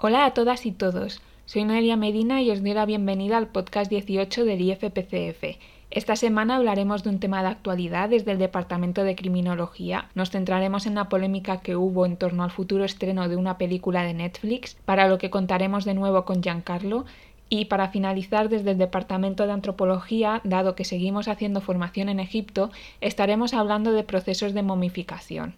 Hola a todas y todos. Soy Noelia Medina y os doy la bienvenida al podcast 18 del IFPCF. Esta semana hablaremos de un tema de actualidad desde el Departamento de Criminología. Nos centraremos en la polémica que hubo en torno al futuro estreno de una película de Netflix, para lo que contaremos de nuevo con Giancarlo. Y para finalizar, desde el Departamento de Antropología, dado que seguimos haciendo formación en Egipto, estaremos hablando de procesos de momificación.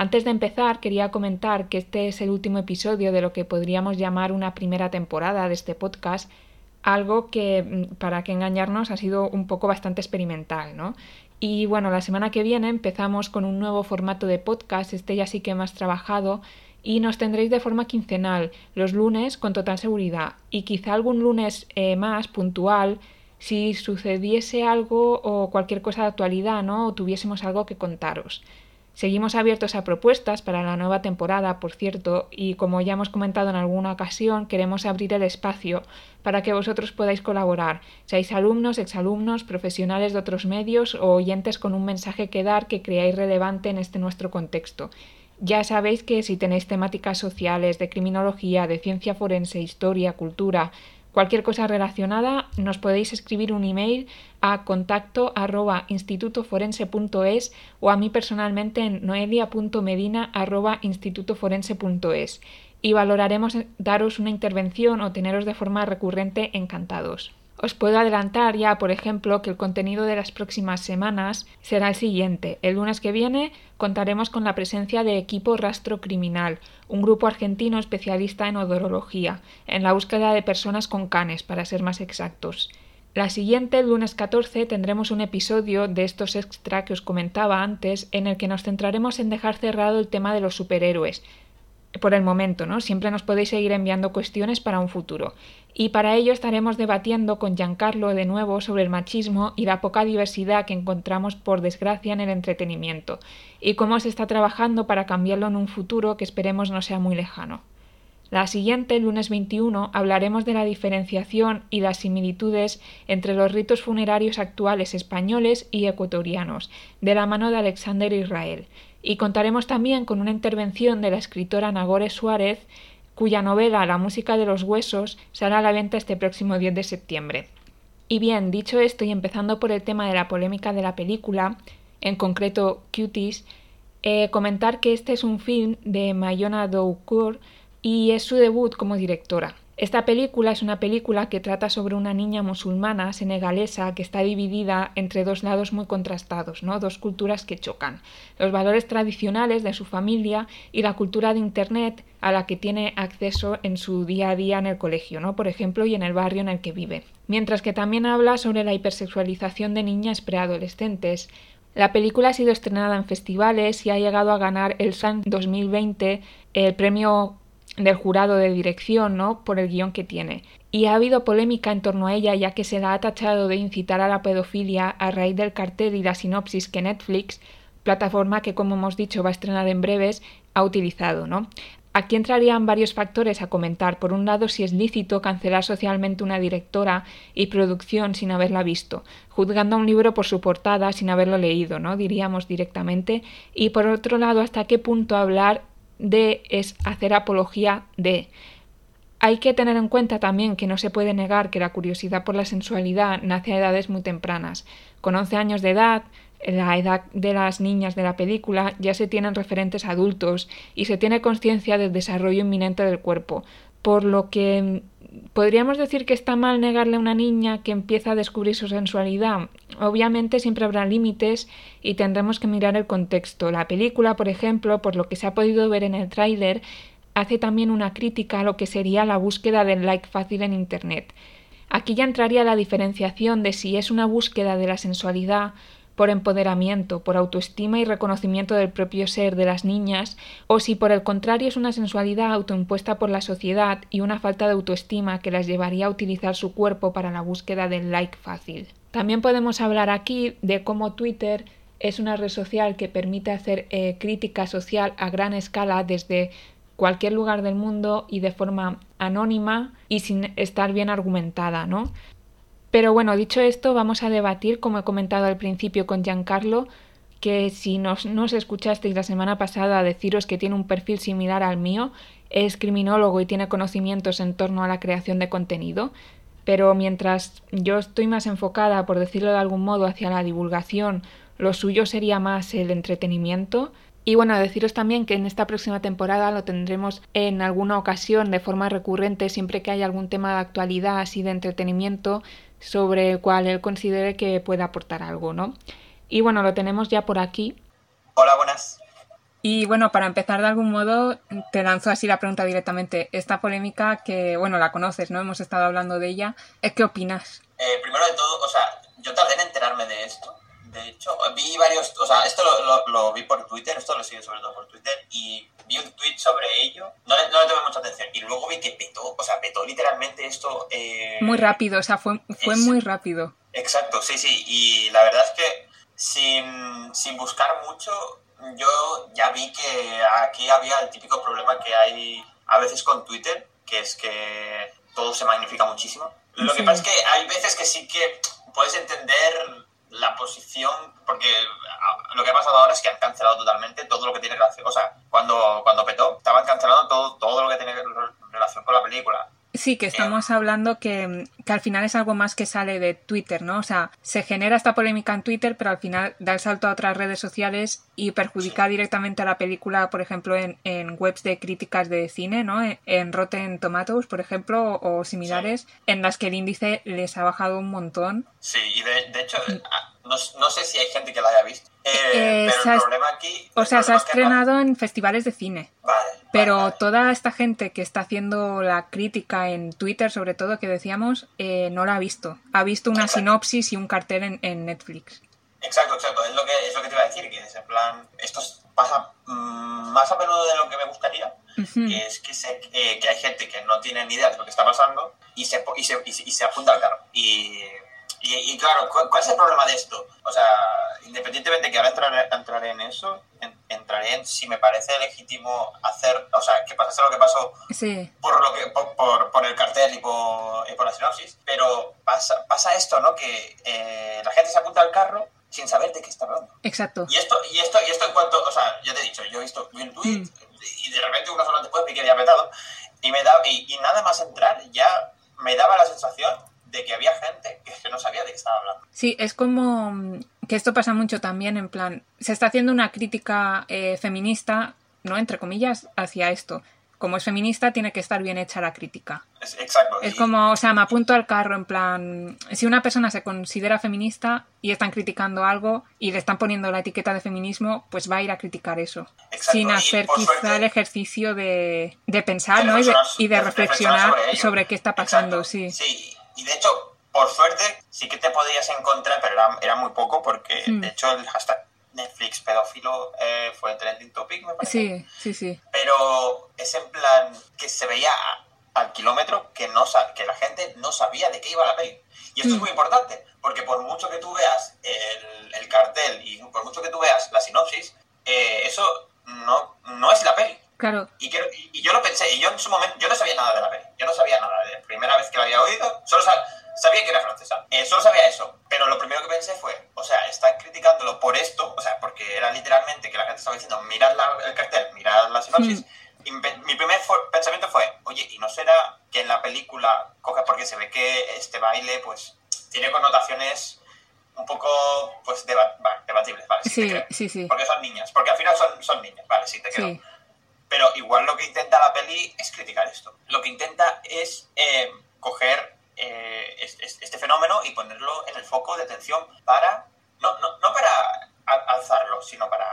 Antes de empezar, quería comentar que este es el último episodio de lo que podríamos llamar una primera temporada de este podcast, algo que, mm, para que engañarnos, ha sido un poco bastante experimental, ¿no? Y bueno, la semana que viene empezamos con un nuevo formato de podcast, este ya sí que más trabajado, y nos tendréis de forma quincenal, los lunes con total seguridad, y quizá algún lunes eh, más puntual si sucediese algo o cualquier cosa de actualidad, ¿no? O tuviésemos algo que contaros. Seguimos abiertos a propuestas para la nueva temporada, por cierto, y como ya hemos comentado en alguna ocasión, queremos abrir el espacio para que vosotros podáis colaborar, seáis alumnos, exalumnos, profesionales de otros medios o oyentes con un mensaje que dar que creáis relevante en este nuestro contexto. Ya sabéis que si tenéis temáticas sociales, de criminología, de ciencia forense, historia, cultura, Cualquier cosa relacionada nos podéis escribir un email a contacto arroba institutoforense.es o a mí personalmente en noelia.medina institutoforense.es y valoraremos daros una intervención o teneros de forma recurrente encantados. Os puedo adelantar ya, por ejemplo, que el contenido de las próximas semanas será el siguiente. El lunes que viene contaremos con la presencia de Equipo Rastro Criminal, un grupo argentino especialista en odorología, en la búsqueda de personas con canes, para ser más exactos. La siguiente, el lunes 14, tendremos un episodio de estos extra que os comentaba antes, en el que nos centraremos en dejar cerrado el tema de los superhéroes, por el momento, ¿no? Siempre nos podéis seguir enviando cuestiones para un futuro. Y para ello estaremos debatiendo con Giancarlo de nuevo sobre el machismo y la poca diversidad que encontramos por desgracia en el entretenimiento, y cómo se está trabajando para cambiarlo en un futuro que esperemos no sea muy lejano. La siguiente, lunes 21, hablaremos de la diferenciación y las similitudes entre los ritos funerarios actuales españoles y ecuatorianos, de la mano de Alexander Israel, y contaremos también con una intervención de la escritora Nagore Suárez, cuya novela La música de los huesos será a la venta este próximo 10 de septiembre. Y bien, dicho esto y empezando por el tema de la polémica de la película, en concreto Cuties, eh, comentar que este es un film de Mayona Doucourt y es su debut como directora. Esta película es una película que trata sobre una niña musulmana senegalesa que está dividida entre dos lados muy contrastados, ¿no? dos culturas que chocan, los valores tradicionales de su familia y la cultura de Internet a la que tiene acceso en su día a día en el colegio, ¿no? por ejemplo, y en el barrio en el que vive. Mientras que también habla sobre la hipersexualización de niñas preadolescentes, la película ha sido estrenada en festivales y ha llegado a ganar el SAN 2020, el premio del jurado de dirección, ¿no? Por el guion que tiene. Y ha habido polémica en torno a ella, ya que se la ha tachado de incitar a la pedofilia a raíz del cartel y la sinopsis que Netflix, plataforma que como hemos dicho va a estrenar en breves, ha utilizado, ¿no? Aquí entrarían varios factores a comentar. Por un lado, si es lícito cancelar socialmente una directora y producción sin haberla visto, juzgando a un libro por su portada sin haberlo leído, ¿no? Diríamos directamente. Y por otro lado, hasta qué punto hablar de es hacer apología de. Hay que tener en cuenta también que no se puede negar que la curiosidad por la sensualidad nace a edades muy tempranas. Con 11 años de edad, la edad de las niñas de la película, ya se tienen referentes adultos y se tiene conciencia del desarrollo inminente del cuerpo, por lo que podríamos decir que está mal negarle a una niña que empieza a descubrir su sensualidad. Obviamente siempre habrá límites y tendremos que mirar el contexto. La película, por ejemplo, por lo que se ha podido ver en el tráiler, hace también una crítica a lo que sería la búsqueda del like fácil en Internet. Aquí ya entraría la diferenciación de si es una búsqueda de la sensualidad por empoderamiento, por autoestima y reconocimiento del propio ser de las niñas, o si por el contrario es una sensualidad autoimpuesta por la sociedad y una falta de autoestima que las llevaría a utilizar su cuerpo para la búsqueda del like fácil. También podemos hablar aquí de cómo Twitter es una red social que permite hacer eh, crítica social a gran escala desde cualquier lugar del mundo y de forma anónima y sin estar bien argumentada, ¿no? Pero bueno, dicho esto, vamos a debatir, como he comentado al principio con Giancarlo, que si nos, nos escuchasteis la semana pasada deciros que tiene un perfil similar al mío, es criminólogo y tiene conocimientos en torno a la creación de contenido, pero mientras yo estoy más enfocada, por decirlo de algún modo, hacia la divulgación, lo suyo sería más el entretenimiento. Y bueno, deciros también que en esta próxima temporada lo tendremos en alguna ocasión de forma recurrente, siempre que haya algún tema de actualidad así de entretenimiento sobre el cual él considere que pueda aportar algo, ¿no? Y bueno, lo tenemos ya por aquí. Hola, buenas. Y bueno, para empezar de algún modo, te lanzo así la pregunta directamente. Esta polémica que, bueno, la conoces, ¿no? Hemos estado hablando de ella. ¿Qué opinas? Eh, primero de todo, o sea, yo tardé en enterarme de esto. De hecho, vi varios, o sea, esto lo, vi por Twitter, esto lo sigo sobre todo por Twitter, y vi un tweet sobre ello, no le, no le tomé mucha atención, y luego vi que petó, o sea, petó literalmente esto. Eh, muy rápido, o sea, fue, fue muy rápido. Exacto, sí, sí, y la verdad es que sin, sin buscar mucho, yo ya vi que aquí había el típico problema que hay a veces con Twitter, que es que todo se magnifica muchísimo. Lo que pasa es que hay veces que sí que puedes entender la posición, porque lo que ha pasado ahora es que han cancelado totalmente todo lo que tiene relación, o sea, cuando, cuando petó, estaban cancelando todo, todo lo que tiene relación con la película. Sí, que estamos hablando que, que, al final es algo más que sale de Twitter, ¿no? O sea, se genera esta polémica en Twitter, pero al final da el salto a otras redes sociales y perjudica directamente a la película, por ejemplo, en, en, webs de críticas de cine, ¿no? En, Rotten Tomatoes, por ejemplo, o, similares, en las que el índice les ha bajado un montón. Sí, y de, de hecho, no, no, sé si hay gente que la haya visto. Eh, eh, pero el problema aquí. O sea, se ha estrenado en festivales de cine. Vale. Pero toda esta gente que está haciendo la crítica en Twitter, sobre todo, que decíamos, eh, no la ha visto. Ha visto una sinopsis y un cartel en, en, Netflix. Exacto, exacto. Es lo, que, es lo que te iba a decir, que es en plan. Esto pasa mmm, más a menudo de lo que me gustaría, uh -huh. que es que, se, eh, que hay gente que no tiene ni idea de lo que está pasando y se, y se, y se, y se apunta al carro. Y y, y, claro, ¿cuál, es el problema de esto? O sea, independientemente que ahora entraré, entraré en eso, en, entraré en si me parece legítimo hacer, o sea, que pasase lo que pasó sí. por, lo que, por, por, por, el cartel y por, y por la sinopsis, pero pasa, pasa esto, ¿no? Que eh, la gente se apunta al carro sin saber de qué está hablando. Exacto. Y esto, y esto, y esto en cuanto, o sea, ya te he dicho, yo he visto un tweet mm. y de repente unas horas después me quedé apretado y me da, y, y nada más entrar ya me daba la sensación de que había gente que no sabía de qué estaba hablando. Sí, es como que esto pasa mucho también, en plan, se está haciendo una crítica eh, feminista, ¿no? Entre comillas, hacia esto. Como es feminista, tiene que estar bien hecha la crítica. Es, exacto. Es y... como, o sea, me apunto al carro, en plan, si una persona se considera feminista y están criticando algo y le están poniendo la etiqueta de feminismo, pues va a ir a criticar eso. Exacto. Sin hacer y, quizá suerte, el ejercicio de, de pensar, de ¿no? Y de, y de reflexionar sobre, sobre, qué está pasando, sí. Sí, y de hecho, por suerte, sí que te podías encontrar, pero era, era muy poco porque, mm. de hecho, el hashtag Netflix pedófilo eh, fue trending topic, me parece. Sí, sí, sí. Pero es en plan que se veía al kilómetro que, no, que la gente no sabía de qué iba la peli. Y esto mm. es muy importante, porque por mucho que tú veas el, el cartel y por mucho que tú veas la sinopsis, eh, eso no, no es la peli. Claro. Y, que, y, yo lo pensé, y yo en su momento, yo no sabía nada de la peli, yo no sabía nada, de la primera vez que la había oído, solo sabía, sabía que era francesa, eh, solo sabía eso, pero lo primero que pensé fue, o sea, están criticándolo por esto, o sea, porque era literalmente que la gente estaba diciendo, mirad la, el cartel, mirad la sinopsis, mm. y mi primer pensamiento fue, oye, ¿y no será que en la película coge, porque se ve que este baile, pues, tiene connotaciones un poco, pues, deba, debatibles, ¿vale? Sí, sí, sí, sí, Porque son niñas, porque al final son, son niñas, vale, sí, te quedo. Sí. Pero igual lo que intenta la peli es criticar esto. Lo que intenta es eh, coger eh, este, este, fenómeno y ponerlo en el foco de atención para, no, no, no para alzarlo, sino para.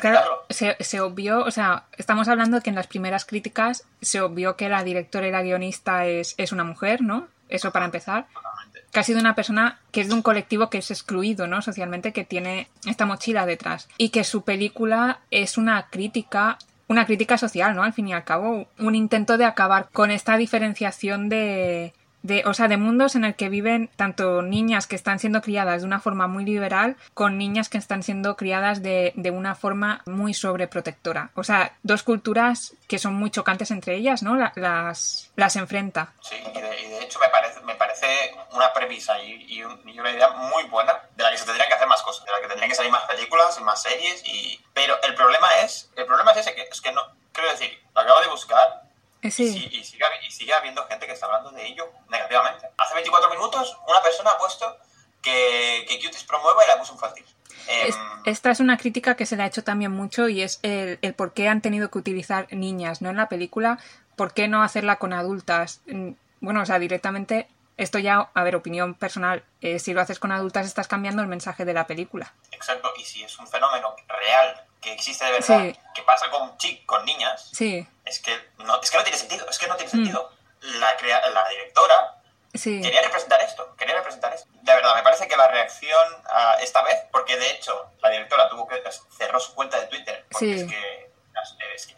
Claro, se, se, obvió, o sea, estamos hablando de que en las primeras críticas se obvió que la directora y la guionista es, es una mujer, ¿no? Eso para empezar. Totalmente. Que ha sido una persona que es de un colectivo que es excluido, ¿no? Socialmente, que tiene esta mochila detrás. Y que su película es una crítica una crítica social, ¿no? Al fin y al cabo, un intento de acabar con esta diferenciación de, de, o sea, de mundos en el que viven tanto niñas que están siendo criadas de una forma muy liberal con niñas que están siendo criadas de, de una forma muy sobreprotectora. O sea, dos culturas que son muy chocantes entre ellas, ¿no? La, las, las enfrenta. Sí, y de, hecho me parece, me parece una premisa y, y, una idea muy buena de la que se tendrían que hacer más cosas, de la que tendrían que salir más películas y más series, y... pero el problema es, el problema es ese, que es que no, quiero decir, lo acabo de buscar Eh, y, Sí, y sigue, y sigue habiendo gente que está hablando de ello negativamente. Hace 24 minutos una persona ha puesto que, que Cuties promueva el abuso infantil. Es- esta es una crítica que se le ha hecho también mucho y es el, el por qué han tenido que utilizar niñas ¿no? en la película, por qué no hacerla con adultas. Mm, Bueno, o sea, directamente, esto ya, a ver, opinión personal, eh, si lo haces con adultas estás cambiando el mensaje de la película. Exacto, y si es un fenómeno real que existe de verdad, Sí. que pasa con chic, con niñas, Sí, es que no, es que no tiene sentido, es que no tiene Mm. sentido. La, crea- la directora sí, quería representar esto, quería representar esto. De verdad, me parece que la reacción ah, esta vez, porque de hecho la directora tuvo que cerró su cuenta de Twitter, porque es que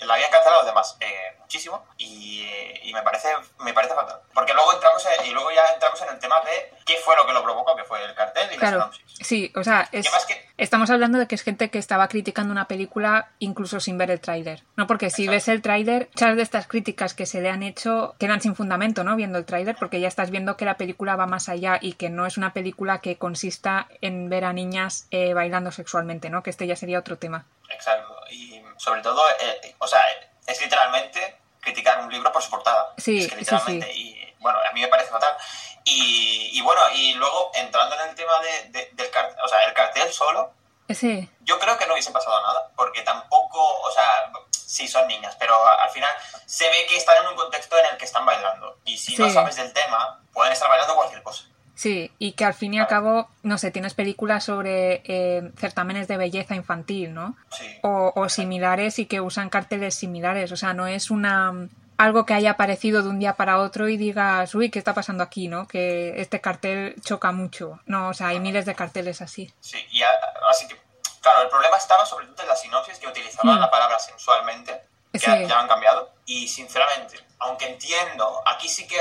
la habían cancelado además eh, muchísimo y, eh, y me parece me parece fatal. Porque luego entramos en- y luego ya entramos en el tema de qué fue lo que lo provocó, que fue el cartel y claro. la. Sí, o sea, es, Que estamos hablando de que es gente que estaba criticando una película incluso sin ver el tráiler. No, porque si Exacto. ves el tráiler, muchas de estas críticas que se le han hecho quedan sin fundamento, ¿no? Viendo el tráiler, porque ya estás viendo que la película va más allá y que no es una película que consista en ver a niñas eh, bailando sexualmente, ¿no? Que este ya sería otro tema. Exacto. Sobre todo, eh, o sea, es literalmente criticar un libro por su portada. Sí, es que sí, literalmente. Y bueno, a mí me parece fatal. Y, y bueno, y luego entrando en el tema de, de- del cartel, o sea, el cartel solo, Sí, yo creo que no hubiese pasado nada, porque tampoco, o sea, sí son niñas, pero al final se ve que están en un contexto en el que están bailando. Y si no sabes del tema, pueden estar bailando cualquier cosa. Sí, y que al fin y al cabo, no sé, tienes películas sobre eh, certámenes de belleza infantil, ¿no? Sí. o, o similares y que usan carteles similares. O sea, no es una algo que haya aparecido de un día para otro y digas, uy, ¿qué está pasando aquí? ¿no? Que este cartel choca mucho. No, o sea, hay miles de carteles así. Sí, y a- así que, claro, el problema estaba sobre todo en la sinopsis que utilizaban Mm. la palabra sensualmente, que Sí. ya ya han cambiado. Y sinceramente, aunque entiendo, aquí sí que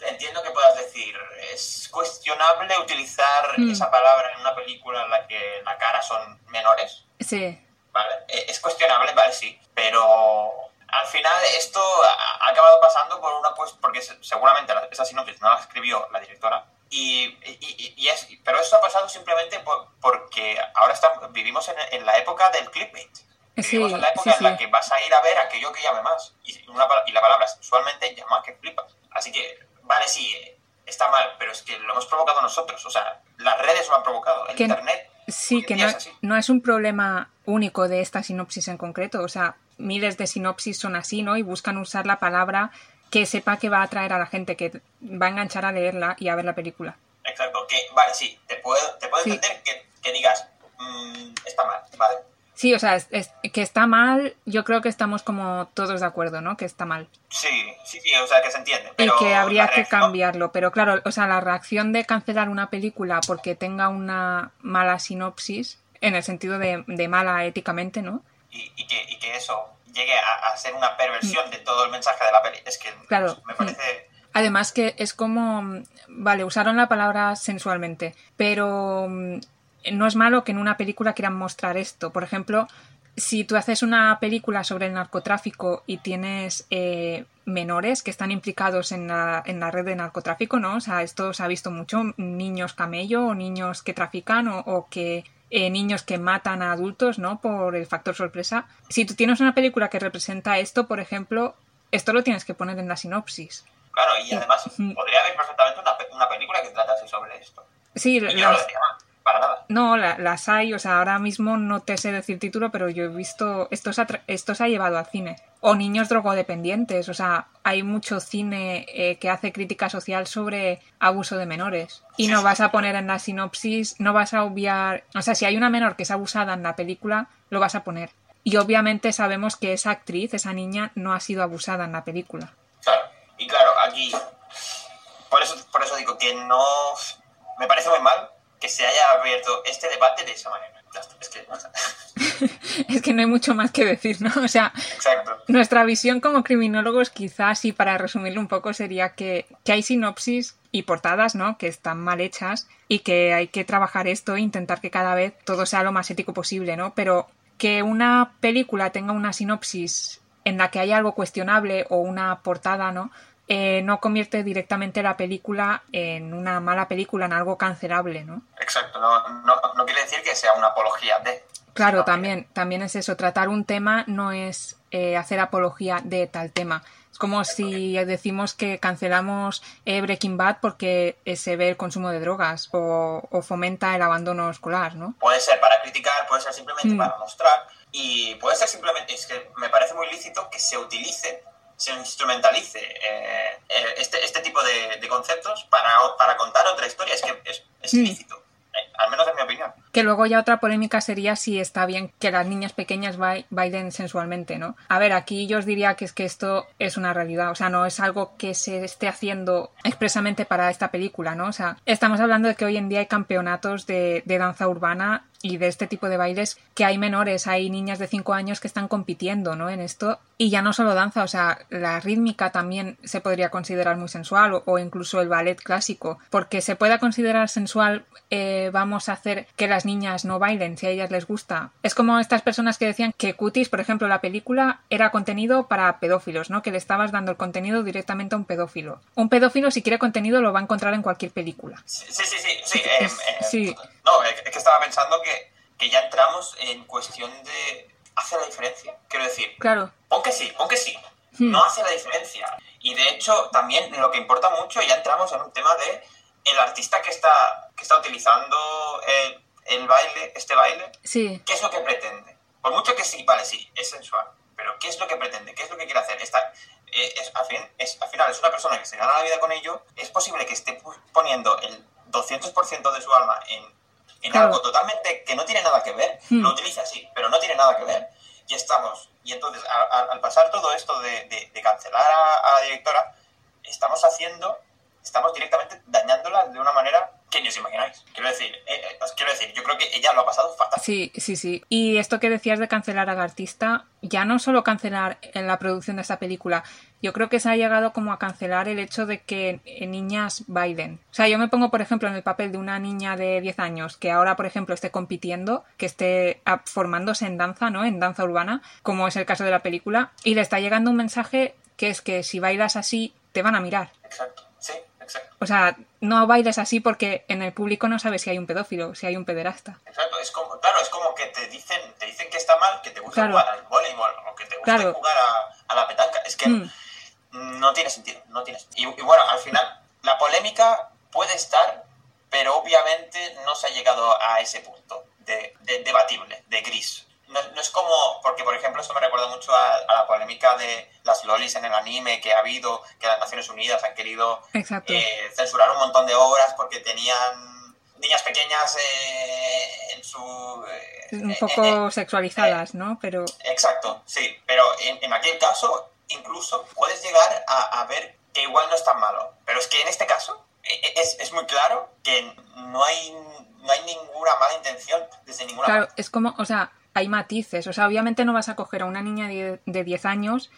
entiendo que puedas decir, es cuestionable utilizar Mm. esa palabra en una película en la que la cara son menores, Sí, ¿vale? E- Es cuestionable, vale, sí, pero al final esto ha acabado pasando por una pues porque se- seguramente esa sinopsis no la escribió la directora y, y- es, pero esto ha pasado simplemente por- porque ahora estamos, vivimos en, en la época del clickbait. Sí, Vivimos en la época sí, en la que vas a ir a ver aquello que llame más. Y, una, y la palabra sexualmente llama que flipas. Así que, vale, sí, está mal, pero es que lo hemos provocado nosotros. O sea, las redes lo han provocado. El Que- Internet. sí, que no, es no es un problema único de esta sinopsis en concreto. O sea, miles de sinopsis son así, ¿no? Y buscan usar la palabra que sepa que va a atraer a la gente, que va a enganchar a leerla y a ver la película. Exacto, que vale, sí, te puedo, te puedo Sí. entender que, que digas, "Mm, está mal, vale. Sí, o sea, es- es- que está mal, yo creo que estamos como todos de acuerdo, ¿no? Que está mal. Sí, sí, sí, o sea, que se entiende. Y que habría que cambiarlo. Pero claro, o sea, la reacción de cancelar una película porque tenga una mala sinopsis, en el sentido de, de mala éticamente, ¿no? Y, y que, y que eso llegue a, a ser una perversión de todo el mensaje de la peli. Es que Mm. Claro. me parece... Además que es como, vale, usaron la palabra sensualmente, pero mm, no es malo que en una película quieran mostrar esto. Por ejemplo, si tú haces una película sobre el narcotráfico y tienes eh, menores que están implicados en la, en la red de narcotráfico, ¿no? O sea, esto se ha visto mucho, niños camello o niños que trafican o, o que eh, niños que matan a adultos, ¿no? Por el factor sorpresa. Si tú tienes una película que representa esto, por ejemplo, esto lo tienes que poner en la sinopsis. Claro, y además podría haber perfectamente una, una película que tratase sobre esto. Sí, Y yo no lo para nada. no, la- las hay, o sea, ahora mismo no te sé decir título, pero yo he visto, esto se ha, tra- esto se ha llevado al cine. O niños drogodependientes, o sea, hay mucho cine eh, que hace crítica social sobre abuso de menores. Y no vas a poner en la sinopsis, no vas a obviar, o sea, si hay una menor que es abusada en la película, lo vas a poner. Y obviamente sabemos que esa actriz, esa niña, no ha sido abusada en la película. Claro, y claro, aquí... Por eso, por eso digo que no... Me parece muy mal que se haya abierto este debate de esa manera. Es que... es que no hay mucho más que decir, ¿no? O sea, Exacto. Nuestra visión como criminólogos, quizás, y para resumirlo un poco, sería que, que hay sinopsis y portadas, ¿no? Que están mal hechas y que hay que trabajar esto e intentar que cada vez todo sea lo más ético posible, ¿no? Pero que una película tenga una sinopsis en la que hay algo cuestionable o una portada, ¿no? Eh, no convierte directamente la película en una mala película, en algo cancelable, ¿no? Exacto, no, no, no quiere decir que sea una apología de... Claro, también, también es eso. Tratar un tema no es eh, hacer apología de tal tema. Es como si decimos que cancelamos eh, Breaking Bad porque se ve el consumo de drogas o, fomenta el abandono escolar, ¿no? Puede ser para criticar, puede ser simplemente mm. para mostrar y puede ser simplemente, es que me parece muy lícito que se utilice se instrumentalice eh, eh, este, este tipo de, conceptos para, para, contar otra historia. Es que es, es mm. ilícito al menos en mi opinión. Que luego ya otra polémica sería si está bien que las niñas pequeñas bailen sensualmente, ¿no? A ver, aquí yo os diría que es que esto es una realidad, o sea, no es algo que se esté haciendo expresamente para esta película, ¿no? O sea, estamos hablando de que hoy en día hay campeonatos de, de danza urbana y de este tipo de bailes que hay menores, hay niñas de 5 años que están compitiendo ¿no? en esto. Y ya no solo danza, o sea, la rítmica también se podría considerar muy sensual o, incluso el ballet clásico. Porque se pueda considerar sensual, eh, vamos a hacer que las niñas no bailen si a ellas les gusta. Es como estas personas que decían que Cuties, por ejemplo, la película era contenido para pedófilos, ¿no? Que le estabas dando el contenido directamente a un pedófilo. Un pedófilo, si quiere contenido, lo va a encontrar en cualquier película. Sí, sí, sí. sí, eh, eh, No, es que estaba pensando que que, ya entramos en cuestión de... ¿Hace la diferencia? Quiero decir, claro. pon que sí, pon que sí. Hmm. No hace la diferencia. Y de hecho, también lo que importa mucho, ya entramos en un tema de el artista que está, que está utilizando el, el baile, este baile, sí. ¿qué es lo que pretende? Por mucho que sí, vale, sí, es sensual, pero ¿qué es lo que pretende? ¿Qué es lo que quiere hacer? Está, eh, es, al, fin, es, al final es una persona que se gana la vida con ello, es posible que esté poniendo el 200% de su alma en en algo totalmente que no tiene nada que ver. Hmm. Lo utiliza así, pero no tiene nada que ver. Y estamos, y entonces al pasar todo esto de, cancelar a, la directora, estamos haciendo, estamos directamente dañándola de una manera que ni os imagináis. Quiero decir, eh, eh, quiero decir, yo creo que ella lo ha pasado fatal. Sí, sí, sí. Y esto que decías de cancelar al artista, ya no solo cancelar en la producción de esta película, yo creo que se ha llegado como a cancelar el hecho de que niñas bailen. O sea, yo me pongo, por ejemplo, en el papel de una niña de 10 años que ahora, por ejemplo, esté compitiendo, que esté formándose en danza, ¿no? En danza urbana, como es el caso de la película, y le está llegando un mensaje que es que si bailas así, te van a mirar. Exacto, sí, exacto. O sea, no bailes así porque en el público no sabes si hay un pedófilo, si hay un pederasta. Exacto, es como, claro, es como que te dicen, te dicen que está mal que te gusta jugar al voleibol o que te gusta jugar a, la petanca. Es que mm no tiene sentido, no tiene Y, bueno, al final, la polémica puede estar, pero obviamente no se ha llegado a ese punto de, debatible, de gris. No, es como, porque por ejemplo esto me recuerda mucho a, la polémica de las lolis en el anime que ha habido, que las Naciones Unidas han querido eh, censurar un montón de obras porque tenían niñas pequeñas eh, en su... Eh, un poco sexualizadas, ¿no? Pero... Exacto, sí, pero en, en aquel caso incluso puedes llegar a, ver que igual no es tan malo. Pero es que en este caso e, e, es, es muy claro que no hay, no hay ninguna mala intención desde ninguna Claro, es como, o sea, hay matices. O sea, obviamente no vas a coger a una niña de, de 10 años,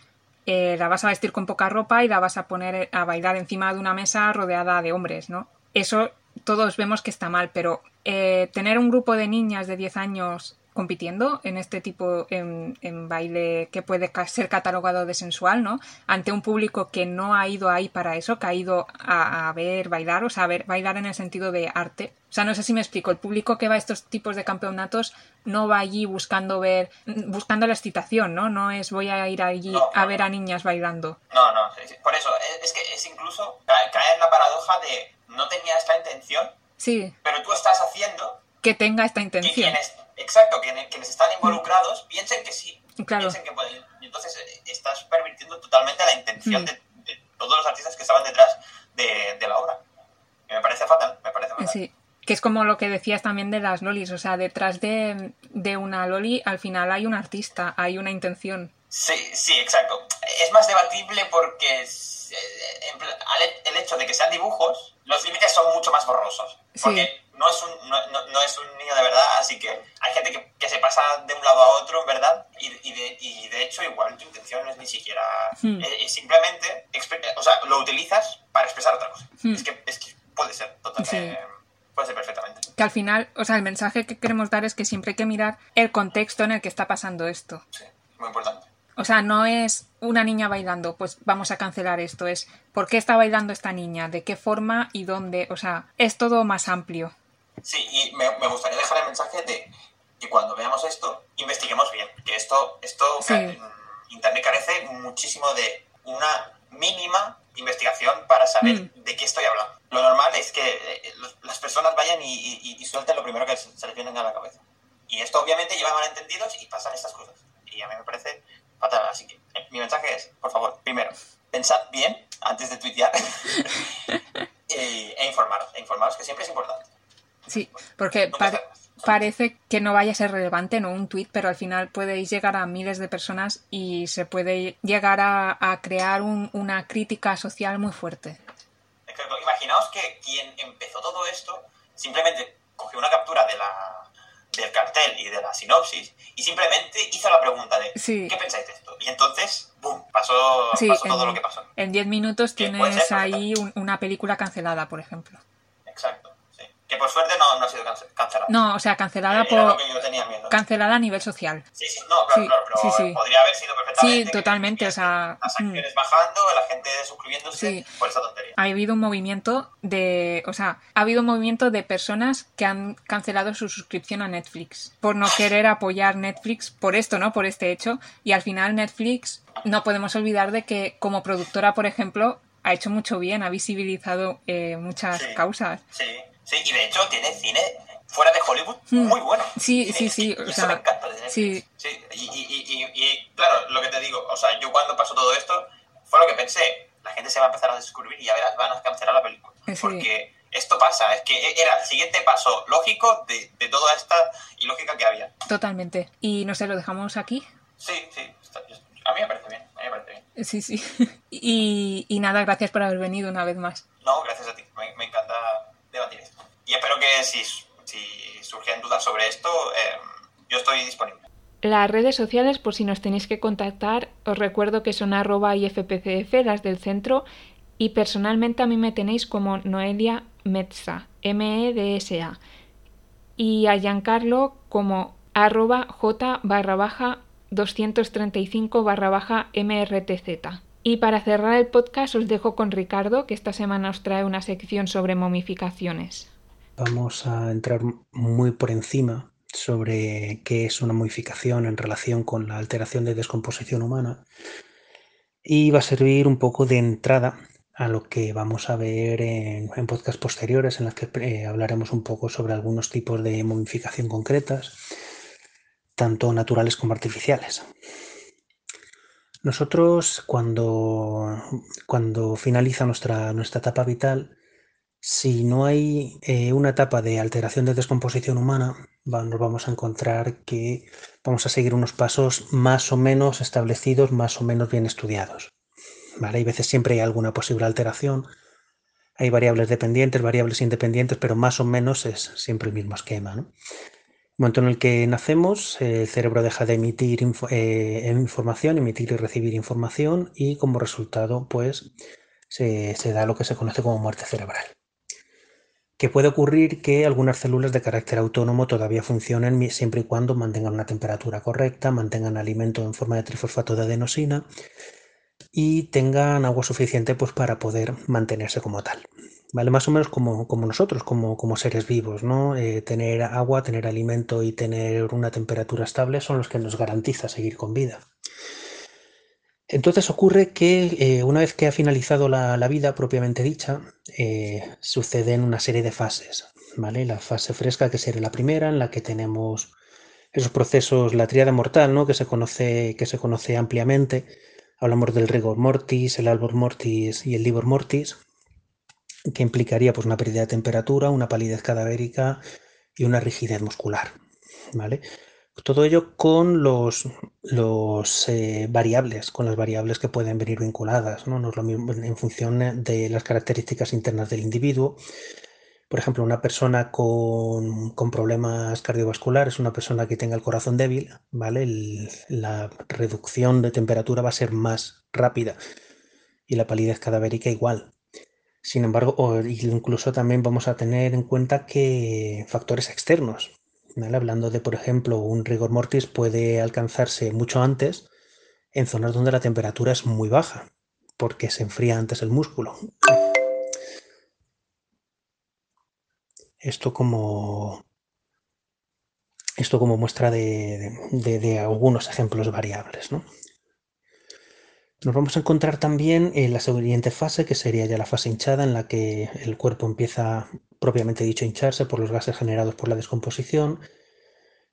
eh, la vas a vestir con poca ropa y la vas a poner a bailar encima de una mesa rodeada de hombres, ¿no? Eso todos vemos que está mal, pero eh, tener un grupo de niñas de 10 años compitiendo en este tipo, en, baile que puede ser catalogado de sensual, ¿no? Ante un público que no ha ido ahí para eso, que ha ido a, ver bailar, o sea, a ver bailar en el sentido de arte. O sea, no sé si me explico, el público que va a estos tipos de campeonatos no va allí buscando ver, buscando la excitación, ¿no? No es voy a ir allí a ver a niñas bailando. No, no, por eso, es que es incluso cae en la paradoja de no tenía esta intención, sí. pero tú estás haciendo que tenga esta intención. Exacto, quienes, quienes están involucrados piensen que sí. Claro. Piensen que pueden. Y entonces eh, estás pervirtiendo totalmente la intención mm. de, todos los artistas que estaban detrás de, la obra. Y me parece fatal, me parece fatal. Sí. Que es como lo que decías también de las lolis, o sea, detrás de, de una loli al final hay un artista, hay una intención. Sí, sí, exacto. Es más debatible porque eh, el hecho de que sean dibujos, los límites son mucho más borrosos. Porque no es, un, no, es un niño de verdad, así que hay gente que, se pasa de un lado a otro, ¿verdad? Y, de, y de, hecho, igual tu intención no es ni siquiera. Hmm. Es, simplemente. O sea, lo utilizas para expresar otra cosa. Hmm. Es, que, es, que, puede ser totalmente. Puede ser perfectamente. Que al final, o sea, el mensaje que queremos dar es que siempre hay que mirar el contexto en el que está pasando esto. Sí, muy importante. O sea, no es una niña bailando, pues vamos a cancelar esto. Es por qué está bailando esta niña, de qué forma y dónde. O sea, es todo más amplio. Sí, y me, gustaría dejar el mensaje de que cuando veamos esto, investiguemos bien. Que esto, esto Internet carece muchísimo de una mínima investigación para saber mm. de qué estoy hablando. Lo normal es que eh, las personas vayan y, suelten lo primero que se, les viene a la cabeza. Y esto obviamente lleva malentendidos y pasan estas cosas. Y a mí me parece fatal. Así que eh, mi mensaje es, por favor, primero, pensad bien antes de tuitear e, informaros. E informaros, que siempre es importante. Sí, porque parece que no vaya a ser relevante, ¿no? Un tweet, pero al final podéis llegar a miles de personas y se puede llegar a, crear una crítica social muy fuerte. Imaginaos que quien empezó todo esto simplemente cogió una captura de la, del cartel y de la sinopsis y simplemente hizo la pregunta de ¿qué pensáis de esto? Y entonces, ¡boom! Pasó, todo lo que pasó. En 10 minutos tienes ahí una película cancelada, por ejemplo. Exacto. Que por suerte no, no ha sido cancelada. No, o sea, cancelada por. Cancelada a nivel social. Sí, sí, no, claro, claro, pero sí, podría haber sido perfectamente. Sí, totalmente, o sea. Las mm. acciones bajando, la gente suscribiéndose por esa tontería. Ha habido un movimiento de. O sea, ha habido un movimiento de personas que han cancelado su suscripción a Netflix por no querer apoyar Netflix por esto, ¿no? Por este hecho. Y al final Netflix, no podemos olvidar de que como productora, por ejemplo, ha hecho mucho bien, ha visibilizado eh, muchas causas. Sí. Sí, y de hecho tiene cine fuera de Hollywood hmm. muy bueno. Sí, sí, sí. eso me encanta. sí. sí. Y, y, y, y, claro, lo que te digo, o sea, yo cuando pasó todo esto, fue lo que pensé. La gente se va a empezar a descubrir y ya verás, van a cancelar la película. Porque esto pasa, es que era el siguiente paso lógico de, de toda esta ilógica que había. Totalmente. Y no sé, ¿lo dejamos aquí? Sí, sí. a mí me parece bien, a mí me parece bien. Sí, sí. y, y nada, gracias por haber venido una vez más. No, gracias a ti. Me, me encanta Y espero que si, si surgen dudas sobre esto, em, yo estoy disponible. Las redes sociales, por si nos tenéis que contactar, os recuerdo que son arroba IFPCF, las del centro, y personalmente a mí me tenéis como Noelia Metsa, M-E-D-S-A, y a Giancarlo como arroba J barra baja 235 barra baja MRTZ. Y para cerrar el podcast os dejo con Ricardo, que esta semana os trae una sección sobre momificaciones. Vamos a entrar muy por encima sobre qué es una modificación en relación con la alteración de descomposición humana y va a servir un poco de entrada a lo que vamos a ver en, en podcasts posteriores en los que eh, hablaremos un poco sobre algunos tipos de momificación concretas, tanto naturales como artificiales. Nosotros cuando, cuando finaliza nuestra, nuestra etapa vital, si no hay eh, una etapa de alteración de descomposición humana, nos vamos a encontrar que vamos a seguir unos pasos más o menos establecidos, más o menos bien estudiados. Hay veces siempre hay alguna posible alteración. Hay variables dependientes, variables independientes, pero más o menos es siempre el mismo esquema. ¿no? Momento en el que nacemos, el cerebro deja de emitir eh, información, emitir y recibir información, y como resultado, pues se da lo que se conoce como muerte cerebral que puede ocurrir que algunas células de carácter autónomo todavía funcionen siempre y cuando mantengan una temperatura correcta, mantengan alimento en forma de trifosfato de adenosina y tengan agua suficiente pues, para poder mantenerse como tal. ¿Vale? Más o menos como, como nosotros, como, como, seres vivos, ¿no? Eh, tener agua, tener alimento y tener una temperatura estable son los que nos garantiza seguir con vida. Entonces ocurre que eh, una vez que ha finalizado la, vida propiamente dicha, eh, suceden una serie de fases. ¿vale? La fase fresca, que sería la primera, en la que tenemos esos procesos, la triada mortal, ¿no? que, se conoce, que se conoce ampliamente. Hablamos del rigor mortis, el albor mortis y el livor mortis, que implicaría pues, una pérdida de temperatura, una palidez cadavérica y una rigidez muscular. ¿vale? Todo ello con los, eh, variables, con las variables que pueden venir vinculadas, ¿no? es lo mismo en función de las características internas del individuo. Por ejemplo, una persona con, problemas cardiovasculares, una persona que tenga el corazón débil, ¿vale? la reducción de temperatura va a ser más rápida y la palidez cadavérica igual. Sin embargo, incluso también vamos a tener en cuenta que factores externos, Hablando de, por ejemplo, un rigor mortis puede alcanzarse mucho antes en zonas donde la temperatura es muy baja, porque se enfría antes el músculo. Esto como, Esto como muestra de, algunos ejemplos variables. ¿no? Nos vamos a encontrar también en la siguiente fase, que sería ya la fase hinchada, en la que el cuerpo empieza, propiamente dicho, a hincharse por los gases generados por la descomposición,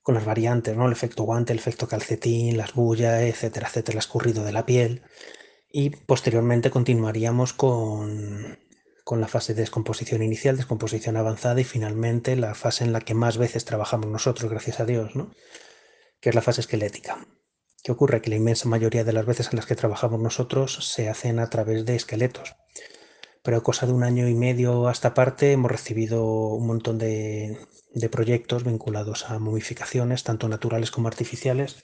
con las variantes, ¿no? El efecto guante, el efecto calcetín, las bullas, etcétera, etcétera, el escurrido de la piel. Y posteriormente continuaríamos con, con la fase de descomposición inicial, descomposición avanzada y finalmente la fase en la que más veces trabajamos nosotros, gracias a Dios, ¿no? que es la fase esquelética. ¿Qué ocurre? Que la inmensa mayoría de las veces en las que trabajamos nosotros se hacen a través de esqueletos. Pero cosa de un año y medio hasta parte hemos recibido un montón de, proyectos vinculados a momificaciones, tanto naturales como artificiales,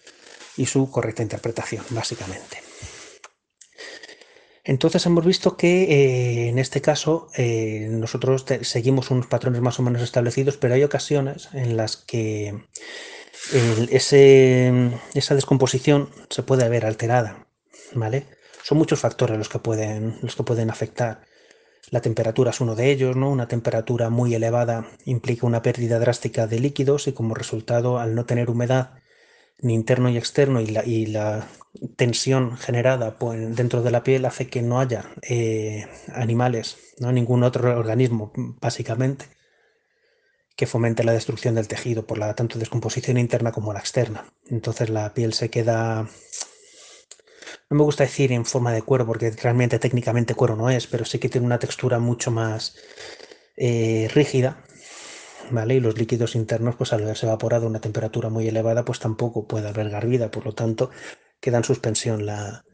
y su correcta interpretación, básicamente. Entonces hemos visto que eh, en este caso eh, nosotros seguimos unos patrones más o menos establecidos, pero hay ocasiones en las que esa descomposición se puede ver alterada, ¿vale? Son muchos factores los que pueden, los que pueden afectar. La temperatura es uno de ellos, ¿no? Una temperatura muy elevada implica una pérdida drástica de líquidos y como resultado, al no tener humedad ni interno ni externo y la, y la tensión generada dentro de la piel hace que no haya eh, animales, ¿no? ningún otro organismo, básicamente, que fomente la destrucción del tejido por la tanto descomposición interna como la externa. Entonces la piel se queda, no me gusta decir en forma de cuero, porque realmente técnicamente cuero no es, pero sí que tiene una textura mucho más eh, rígida, ¿vale? Y los líquidos internos, pues al haberse evaporado a una temperatura muy elevada, pues tampoco puede albergar vida, por lo tanto queda en suspensión la,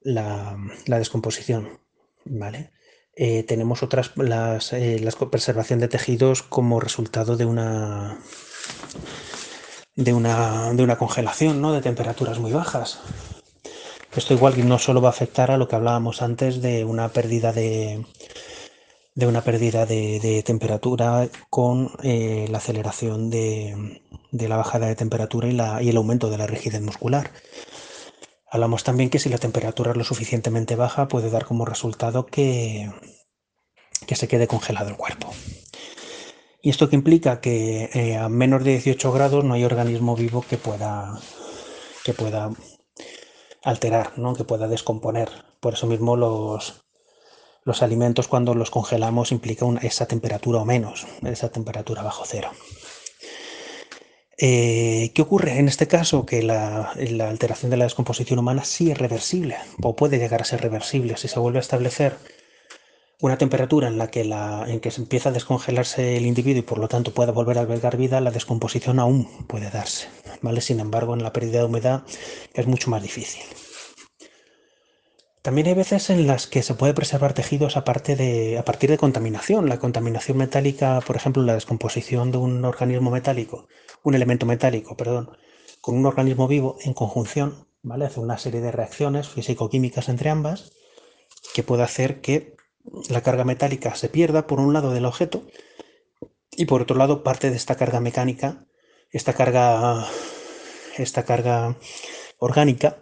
la, la descomposición, ¿vale? Eh, tenemos otras, las, eh, la preservación de tejidos como resultado de una, de una, de una congelación, ¿no? De temperaturas muy bajas. Esto igual no solo va a afectar a lo que hablábamos antes de una pérdida de, de una pérdida de, temperatura con eh, la aceleración de, de, la bajada de temperatura y, la, y el aumento de la rigidez muscular. Hablamos también que si la temperatura es lo suficientemente baja puede dar como resultado que, que se quede congelado el cuerpo. ¿Y esto que implica? Que eh, a menos de 18 grados no hay organismo vivo que pueda, que pueda alterar, ¿no? que pueda descomponer. Por eso mismo los, los alimentos cuando los congelamos implica esa temperatura o menos, esa temperatura bajo cero. Eh, ¿Qué ocurre en este caso? Que la, alteración de la descomposición humana sí es reversible, o puede llegar a ser reversible si se vuelve a establecer una temperatura en la que, la, en que se empieza a descongelarse el individuo y por lo tanto pueda volver a albergar vida, la descomposición aún puede darse. ¿vale? Sin embargo, en la pérdida de humedad es mucho más difícil. También hay veces en las que se puede preservar tejidos aparte de, a partir de contaminación. La contaminación metálica, por ejemplo, la descomposición de un organismo metálico, un elemento metálico, perdón, con un organismo vivo en conjunción, ¿vale? Hace una serie de reacciones físico-químicas entre ambas que puede hacer que la carga metálica se pierda por un lado del objeto y por otro lado parte de esta carga mecánica, esta carga, esta carga orgánica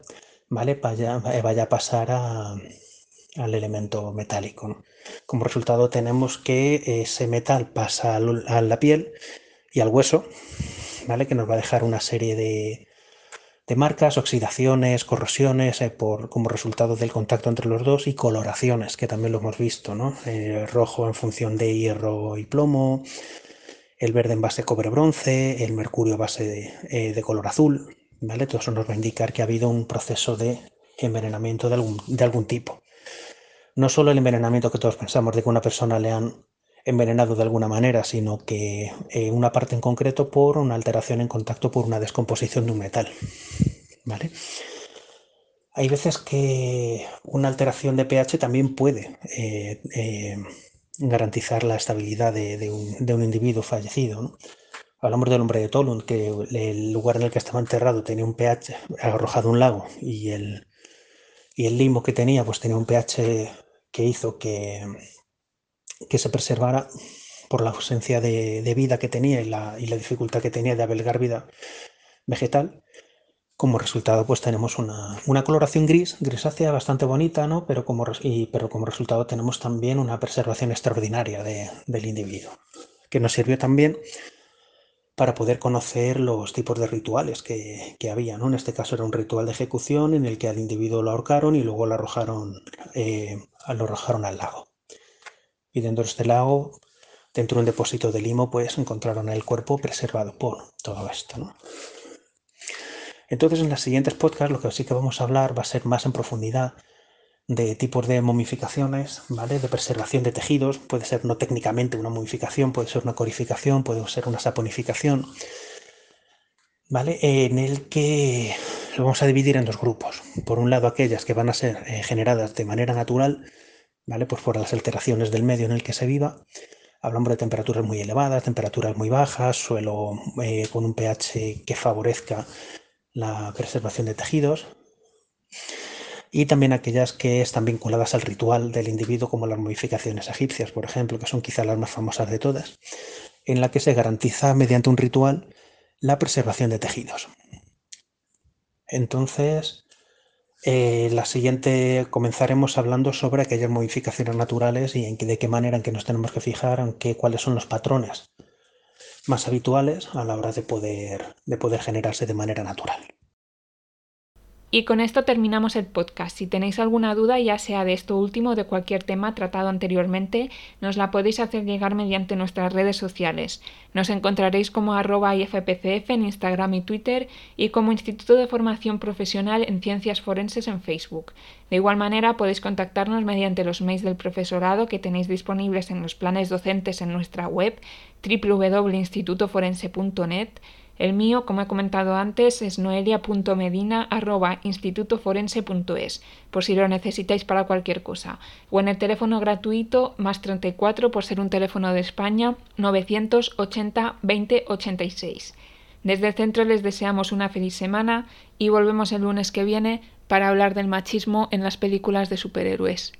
¿vale? Vaya, eh, vaya a pasar al elemento metálico. Como resultado tenemos que ese metal pasa a la piel y al hueso, ¿vale? Que nos va a dejar una serie de, marcas, oxidaciones, corrosiones eh, por, como resultado del contacto entre los dos y coloraciones, que también lo hemos visto, ¿no? El rojo en función de hierro y plomo, el verde en base cobre-bronce, el mercurio base de, eh, de color azul, todo eso nos va a indicar que ha habido un proceso de envenenamiento de algún, de algún tipo. No solo el envenenamiento que todos pensamos de que una persona le han envenenado de alguna manera, sino que eh, una parte en concreto por una alteración en contacto por una descomposición de un metal. ¿Vale? Hay veces que una alteración de pH también puede eh, eh, garantizar la estabilidad de, un, de un, individuo fallecido. Hablamos del hombre de Tolun, que el lugar en el que estaba enterrado tenía un pH arrojado un lago y el, y el limbo que tenía pues tenía un pH que hizo que, que se preservara por la ausencia de, vida que tenía y la, y la, dificultad que tenía de albergar vida vegetal. Como resultado, pues tenemos una, una, coloración gris, grisácea bastante bonita, ¿no? Pero como, pero como resultado tenemos también una preservación extraordinaria de, del individuo, que nos sirvió también para poder conocer los tipos de rituales que, había. ¿no? En este caso era un ritual de ejecución en el que al individuo lo ahorcaron y luego lo arrojaron, eh, lo arrojaron al lago. Y dentro de este lago, dentro de un depósito de limo, pues encontraron el cuerpo preservado por todo esto. ¿no? Entonces en las siguientes podcasts lo que sí que vamos a hablar va a ser más en profundidad de tipos de momificaciones, ¿vale? De preservación de tejidos, puede ser no técnicamente una momificación, puede ser una corificación, puede ser una saponificación, ¿vale? En el que lo vamos a dividir en dos grupos. Por un lado, aquellas que van a ser eh, generadas de manera natural, ¿vale? Pues por las alteraciones del medio en el que se viva. Hablamos de temperaturas muy elevadas, temperaturas muy bajas, suelo eh, con un pH que favorezca la preservación de tejidos y también aquellas que están vinculadas al ritual del individuo, como las modificaciones egipcias, por ejemplo, que son quizá las más famosas de todas, en la que se garantiza mediante un ritual la preservación de tejidos. Entonces, eh, la siguiente comenzaremos hablando sobre aquellas modificaciones naturales y en de qué manera en que nos tenemos que fijar, en cuáles son los patrones más habituales a la hora de poder, de poder generarse de manera natural. Y con esto terminamos el podcast. Si tenéis alguna duda, ya sea de esto último o de cualquier tema tratado anteriormente, nos la podéis hacer llegar mediante nuestras redes sociales. Nos encontraréis como arroba IFPCF en Instagram y Twitter y como Instituto de Formación Profesional en Ciencias Forenses en Facebook. De igual manera, podéis contactarnos mediante los mails del profesorado que tenéis disponibles en los planes docentes en nuestra web www.institutoforense.net el mío, como he comentado antes, es noelia.medina.institutoforense.es, por si lo necesitáis para cualquier cosa. O en el teléfono gratuito más 34 por ser un teléfono de España 980 20 86. Desde el centro les deseamos una feliz semana y volvemos el lunes que viene para hablar del machismo en las películas de superhéroes.